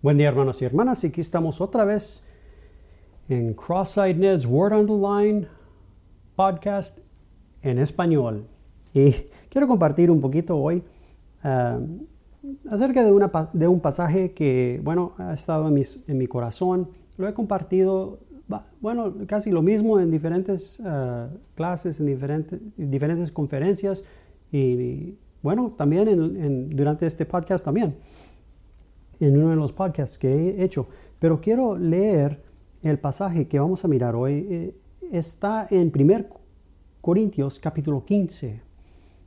Buen día hermanos y hermanas, aquí estamos otra vez en Cross-Eyed Ned's Word on the Line podcast en español. Y quiero compartir un poquito hoy uh, acerca de, un pasaje que, bueno, ha estado en, mi corazón. Lo he compartido, bueno, casi lo mismo en diferentes uh, clases, en diferentes, conferencias y, bueno, también durante este podcast también en uno de los podcasts que he hecho. Pero quiero leer el pasaje que vamos a mirar hoy. Eh, está en 1 Corintios capítulo 15.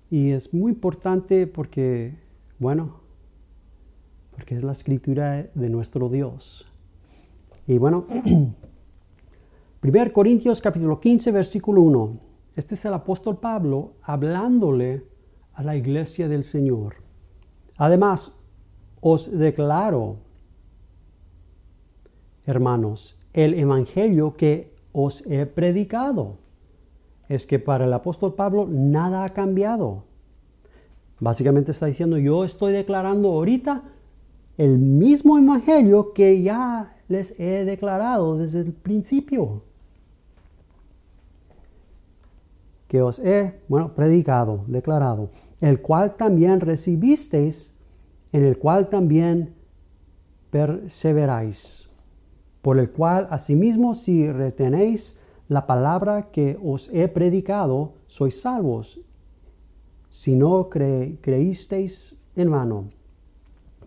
Y es muy importante porque, bueno, porque es la escritura de nuestro Dios. Y bueno, 1 Corintios capítulo 15, versículo 1. Este es el apóstol Pablo hablándole a la iglesia del Señor. Además, os declaro, hermanos, el Evangelio que os he predicado. Es que para el apóstol Pablo nada ha cambiado. Básicamente está diciendo, yo estoy declarando ahorita el mismo Evangelio que ya les he declarado desde el principio. Que os he, bueno, predicado, declarado, el cual también recibisteis en el cual también perseveráis, por el cual asimismo si retenéis la palabra que os he predicado, sois salvos, si no creísteis en vano.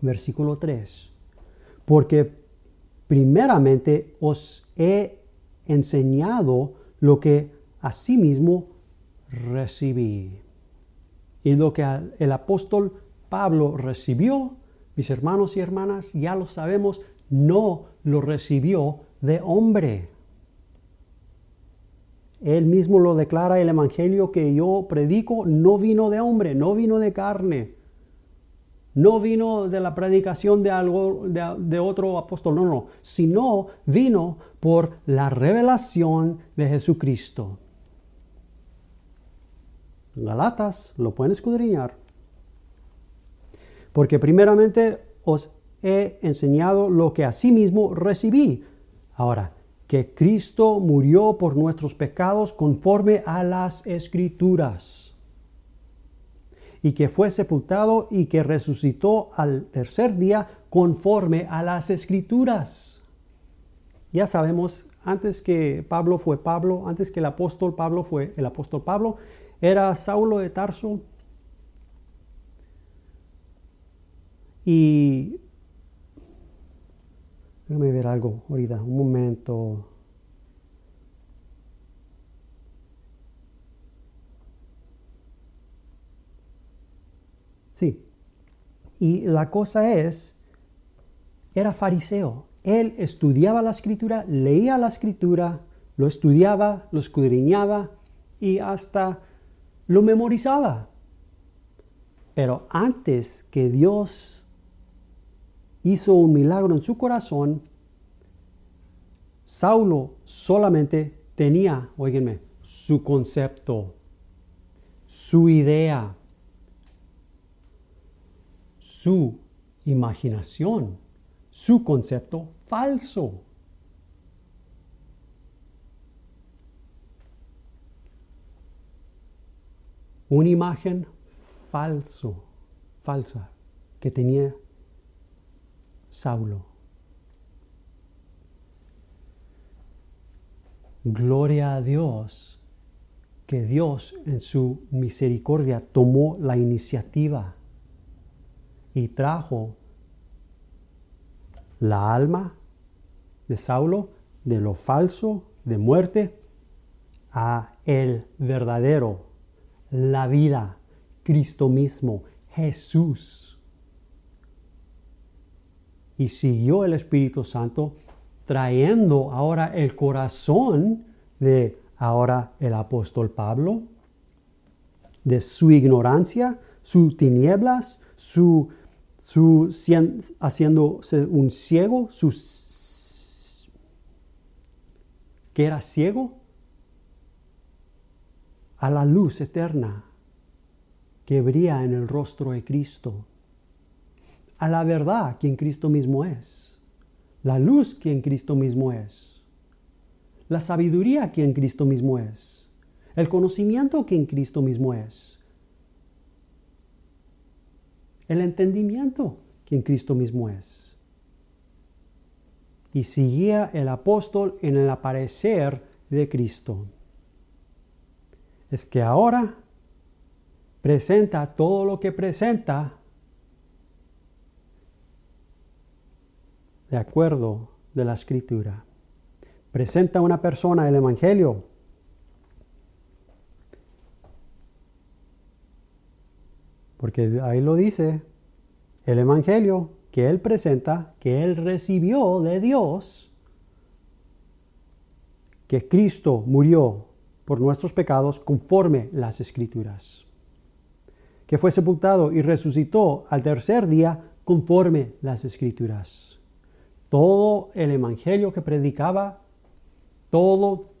Versículo 3. Porque primeramente os he enseñado lo que asimismo recibí. Y lo que el apóstol Pablo recibió, mis hermanos y hermanas, ya lo sabemos, no lo recibió de hombre. Él mismo lo declara el Evangelio que yo predico, no vino de hombre, no vino de carne, no vino de la predicación de, algo, de, otro apóstol, no, no, sino vino por la revelación de Jesucristo. Galatas, lo pueden escudriñar porque primeramente os he enseñado lo que asimismo recibí. Ahora, que Cristo murió por nuestros pecados conforme a las escrituras, y que fue sepultado y que resucitó al tercer día conforme a las escrituras. Ya sabemos, antes que Pablo fue Pablo, antes que el apóstol Pablo fue el apóstol Pablo, era Saulo de Tarso, Y déjame ver algo ahorita, un momento. Sí. Y la cosa es, era fariseo. Él estudiaba la escritura, leía la escritura, lo estudiaba, lo escudriñaba y hasta lo memorizaba. Pero antes que Dios hizo un milagro en su corazón, Saulo solamente tenía, oíganme, su concepto, su idea, su imaginación, su concepto falso. Una imagen falso, falsa, que tenía Saulo. Gloria a Dios que Dios en su misericordia tomó la iniciativa y trajo la alma de Saulo de lo falso, de muerte, a el verdadero, la vida, Cristo mismo, Jesús y siguió el Espíritu Santo trayendo ahora el corazón de ahora el apóstol Pablo, de su ignorancia, sus tinieblas, su, su haciéndose un ciego, su, que era ciego, a la luz eterna que brilla en el rostro de Cristo a la verdad quien Cristo mismo es. la luz que en Cristo mismo es, la sabiduría que en Cristo mismo es, el conocimiento que en Cristo mismo es, el entendimiento que en Cristo mismo es. Y seguía el apóstol en el aparecer de Cristo. Es que ahora presenta todo lo que presenta de acuerdo de la escritura. Presenta a una persona el Evangelio. Porque ahí lo dice, el Evangelio que él presenta, que él recibió de Dios, que Cristo murió por nuestros pecados conforme las escrituras, que fue sepultado y resucitó al tercer día conforme las escrituras. Todo el Evangelio que predicaba, todo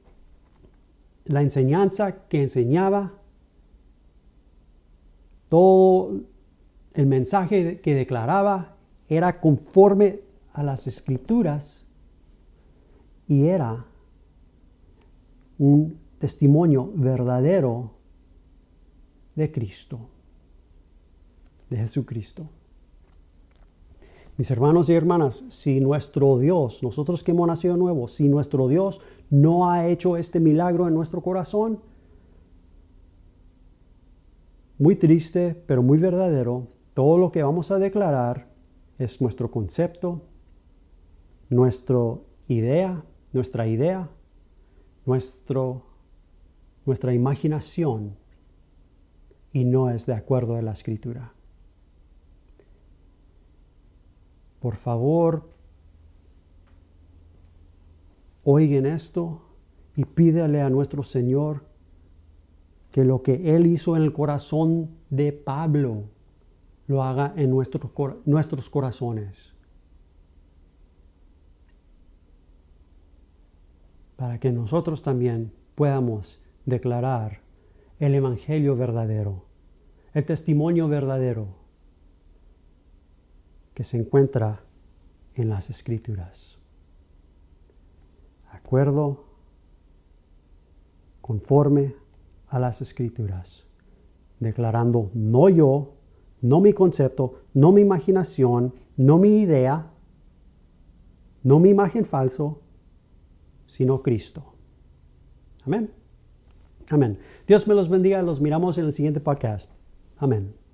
la enseñanza que enseñaba, todo el mensaje que declaraba era conforme a las escrituras y era un testimonio verdadero de Cristo, de Jesucristo. Mis hermanos y hermanas, si nuestro Dios, nosotros que hemos nacido nuevo, si nuestro Dios no ha hecho este milagro en nuestro corazón, muy triste, pero muy verdadero, todo lo que vamos a declarar es nuestro concepto, nuestra idea, nuestra idea, nuestro, nuestra imaginación y no es de acuerdo a la escritura. Por favor, oigan esto y pídale a nuestro Señor que lo que Él hizo en el corazón de Pablo, lo haga en nuestros, nuestros corazones. Para que nosotros también podamos declarar el Evangelio verdadero, el testimonio verdadero que se encuentra en las Escrituras. Acuerdo conforme a las Escrituras, declarando no yo, no mi concepto, no mi imaginación, no mi idea, no mi imagen falso, sino Cristo. Amén. Amén. Dios me los bendiga. Los miramos en el siguiente podcast. Amén.